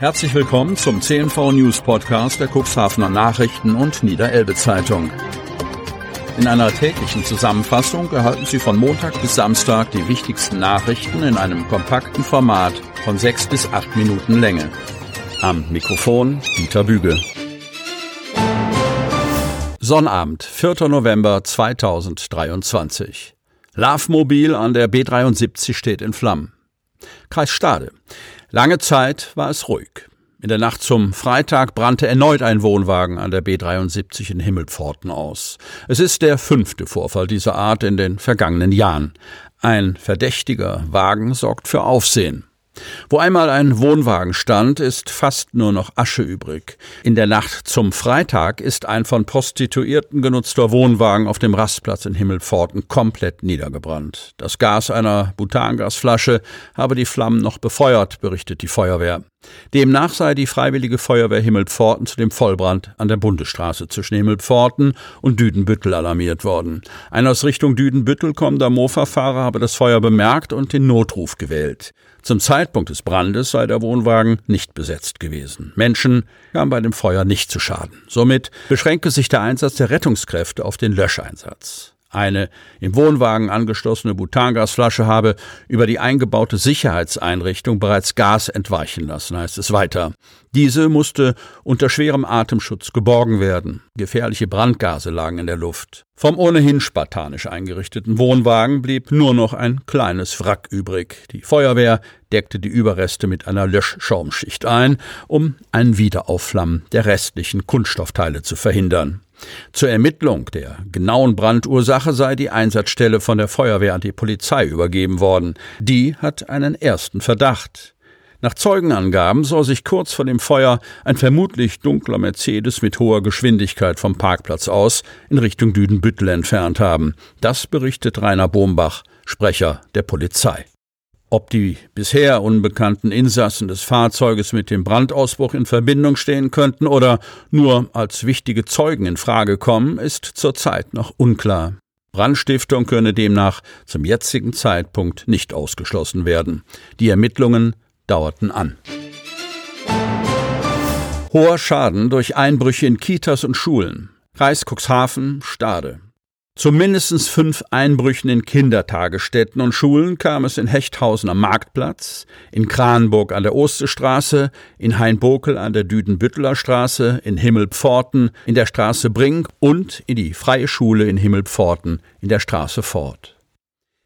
Herzlich willkommen zum CNV News Podcast der Cuxhavener Nachrichten und Niederelbe Zeitung. In einer täglichen Zusammenfassung erhalten Sie von Montag bis Samstag die wichtigsten Nachrichten in einem kompakten Format von sechs bis acht Minuten Länge. Am Mikrofon Dieter Bügel. Sonnabend, 4. November 2023. Love-Mobil an der B73 steht in Flammen. Kreis Stade. Lange Zeit war es ruhig. In der Nacht zum Freitag brannte erneut ein Wohnwagen an der B73 in Himmelpforten aus. Es ist der fünfte Vorfall dieser Art in den vergangenen Jahren. Ein verdächtiger Wagen sorgt für Aufsehen. Wo einmal ein Wohnwagen stand, ist fast nur noch Asche übrig. In der Nacht zum Freitag ist ein von Prostituierten genutzter Wohnwagen auf dem Rastplatz in Himmelpforten komplett niedergebrannt. Das Gas einer Butangasflasche habe die Flammen noch befeuert, berichtet die Feuerwehr. Demnach sei die Freiwillige Feuerwehr Himmelpforten zu dem Vollbrand an der Bundesstraße zwischen Himmelpforten und Düdenbüttel alarmiert worden. Ein aus Richtung Düdenbüttel kommender Mofa-Fahrer habe das Feuer bemerkt und den Notruf gewählt. Zum Zeitpunkt des Brandes sei der Wohnwagen nicht besetzt gewesen. Menschen kamen bei dem Feuer nicht zu Schaden. Somit beschränke sich der Einsatz der Rettungskräfte auf den Löscheinsatz. Eine im Wohnwagen angeschlossene Butangasflasche habe über die eingebaute Sicherheitseinrichtung bereits Gas entweichen lassen, heißt es weiter. Diese musste unter schwerem Atemschutz geborgen werden. Gefährliche Brandgase lagen in der Luft. Vom ohnehin spartanisch eingerichteten Wohnwagen blieb nur noch ein kleines Wrack übrig. Die Feuerwehr deckte die Überreste mit einer Löschschaumschicht ein, um ein Wiederaufflammen der restlichen Kunststoffteile zu verhindern. Zur Ermittlung der genauen Brandursache sei die Einsatzstelle von der Feuerwehr an die Polizei übergeben worden. Die hat einen ersten Verdacht. Nach Zeugenangaben soll sich kurz vor dem Feuer ein vermutlich dunkler Mercedes mit hoher Geschwindigkeit vom Parkplatz aus in Richtung Düdenbüttel entfernt haben. Das berichtet Rainer Bombach, Sprecher der Polizei. Ob die bisher unbekannten Insassen des Fahrzeuges mit dem Brandausbruch in Verbindung stehen könnten oder nur als wichtige Zeugen in Frage kommen, ist zurzeit noch unklar. Brandstiftung könne demnach zum jetzigen Zeitpunkt nicht ausgeschlossen werden. Die Ermittlungen dauerten an. Hoher Schaden durch Einbrüche in Kitas und Schulen. Kreis Cuxhaven, Stade. Zu mindestens fünf Einbrüchen in Kindertagesstätten und Schulen kam es in Hechthausen am Marktplatz, in Kranburg an der Osterstraße, in Hainbokel an der Düdenbütteler Straße, in Himmelpforten, in der Straße Brink und in die Freie Schule in Himmelpforten in der Straße Fort.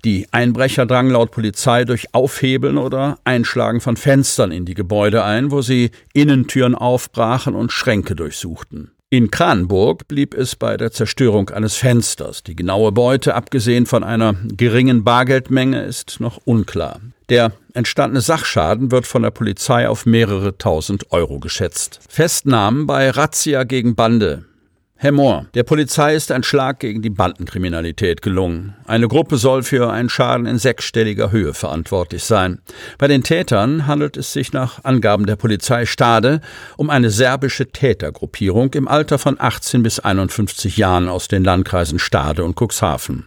Die Einbrecher drangen laut Polizei durch Aufhebeln oder Einschlagen von Fenstern in die Gebäude ein, wo sie Innentüren aufbrachen und Schränke durchsuchten. In Kranburg blieb es bei der Zerstörung eines Fensters. Die genaue Beute, abgesehen von einer geringen Bargeldmenge, ist noch unklar. Der entstandene Sachschaden wird von der Polizei auf mehrere tausend Euro geschätzt. Festnahmen bei Razzia gegen Bande. Herr Mohr, der Polizei ist ein Schlag gegen die Bandenkriminalität gelungen. Eine Gruppe soll für einen Schaden in sechsstelliger Höhe verantwortlich sein. Bei den Tätern handelt es sich nach Angaben der Polizei Stade um eine serbische Tätergruppierung im Alter von 18 bis 51 Jahren aus den Landkreisen Stade und Cuxhaven.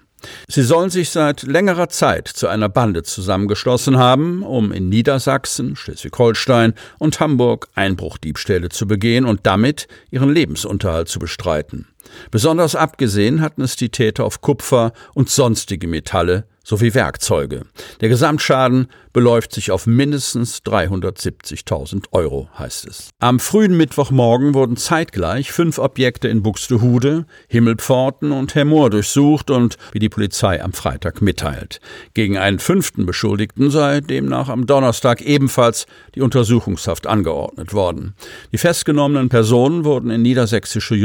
Sie sollen sich seit längerer Zeit zu einer Bande zusammengeschlossen haben, um in Niedersachsen, Schleswig-Holstein und Hamburg Einbruchdiebstähle zu begehen und damit ihren Lebensunterhalt zu bestreiten. Besonders abgesehen hatten es die Täter auf Kupfer und sonstige Metalle sowie Werkzeuge. Der Gesamtschaden beläuft sich auf mindestens 370.000 Euro, heißt es. Am frühen Mittwochmorgen wurden zeitgleich fünf Objekte in Buxtehude, Himmelpforten und Hemmoor durchsucht und, wie die Polizei am Freitag mitteilt. Gegen einen fünften Beschuldigten sei demnach am Donnerstag ebenfalls die Untersuchungshaft angeordnet worden. Die festgenommenen Personen wurden in niedersächsische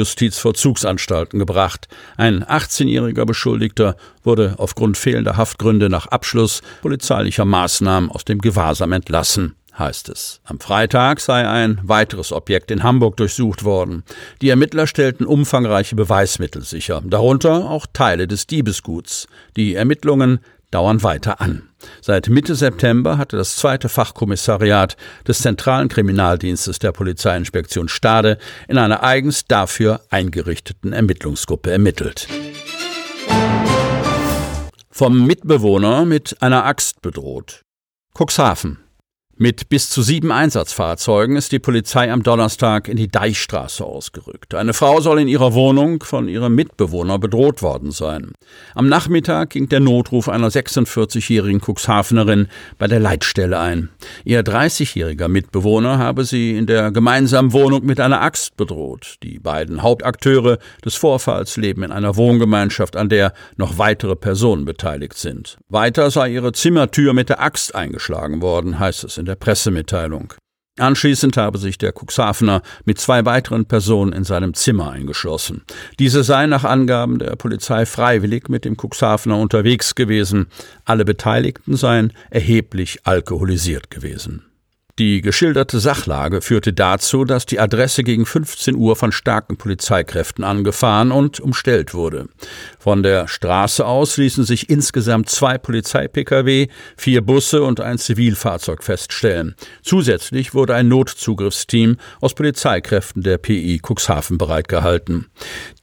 Justizvollzugsanstalten gebracht. Ein 18-jähriger Beschuldigter wurde aufgrund fehlender Haftgründe nach Abschluss polizeilicher Maßnahmen aus dem Gewahrsam entlassen heißt es. Am Freitag sei ein weiteres Objekt in Hamburg durchsucht worden. Die Ermittler stellten umfangreiche Beweismittel sicher, darunter auch Teile des Diebesguts. Die Ermittlungen dauern weiter an. Seit Mitte September hatte das zweite Fachkommissariat des Zentralen Kriminaldienstes der Polizeiinspektion Stade in einer eigens dafür eingerichteten Ermittlungsgruppe ermittelt. Vom Mitbewohner mit einer Axt bedroht. Cuxhaven. Mit bis zu sieben Einsatzfahrzeugen ist die Polizei am Donnerstag in die Deichstraße ausgerückt. Eine Frau soll in ihrer Wohnung von ihrem Mitbewohner bedroht worden sein. Am Nachmittag ging der Notruf einer 46-jährigen Cuxhavenerin bei der Leitstelle ein. Ihr 30-jähriger Mitbewohner habe sie in der gemeinsamen Wohnung mit einer Axt bedroht. Die beiden Hauptakteure des Vorfalls leben in einer Wohngemeinschaft, an der noch weitere Personen beteiligt sind. Weiter sei ihre Zimmertür mit der Axt eingeschlagen worden, heißt es in der Pressemitteilung. Anschließend habe sich der Cuxhavener mit zwei weiteren Personen in seinem Zimmer eingeschlossen. Diese seien nach Angaben der Polizei freiwillig mit dem Cuxhavener unterwegs gewesen. Alle Beteiligten seien erheblich alkoholisiert gewesen. Die geschilderte Sachlage führte dazu, dass die Adresse gegen 15 Uhr von starken Polizeikräften angefahren und umstellt wurde. Von der Straße aus ließen sich insgesamt zwei Polizei-Pkw, vier Busse und ein Zivilfahrzeug feststellen. Zusätzlich wurde ein Notzugriffsteam aus Polizeikräften der PI Cuxhaven bereitgehalten.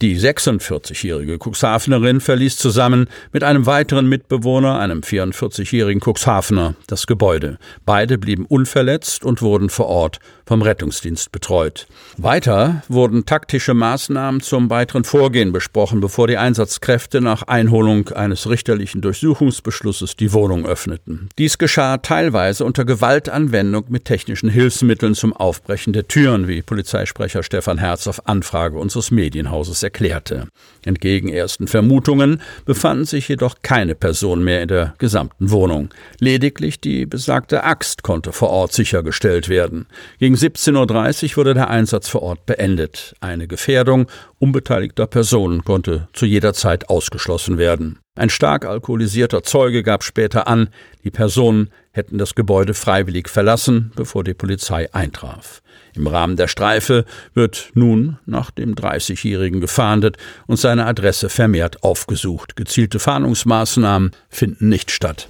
Die 46-jährige Cuxhavenerin verließ zusammen mit einem weiteren Mitbewohner, einem 44-jährigen Cuxhavener, das Gebäude. Beide blieben unverletzt verletzt und wurden vor Ort vom Rettungsdienst betreut. Weiter wurden taktische Maßnahmen zum weiteren Vorgehen besprochen, bevor die Einsatzkräfte nach Einholung eines richterlichen Durchsuchungsbeschlusses die Wohnung öffneten. Dies geschah teilweise unter Gewaltanwendung mit technischen Hilfsmitteln zum Aufbrechen der Türen, wie Polizeisprecher Stefan Herz auf Anfrage unseres Medienhauses erklärte. Entgegen ersten Vermutungen befanden sich jedoch keine Personen mehr in der gesamten Wohnung. Lediglich die besagte Axt konnte vor Ort sich sichergestellt werden. Gegen 17.30 Uhr wurde der Einsatz vor Ort beendet. Eine Gefährdung unbeteiligter Personen konnte zu jeder Zeit ausgeschlossen werden. Ein stark alkoholisierter Zeuge gab später an, die Personen hätten das Gebäude freiwillig verlassen, bevor die Polizei eintraf. Im Rahmen der Streife wird nun nach dem 30-Jährigen gefahndet und seine Adresse vermehrt aufgesucht. Gezielte Fahndungsmaßnahmen finden nicht statt.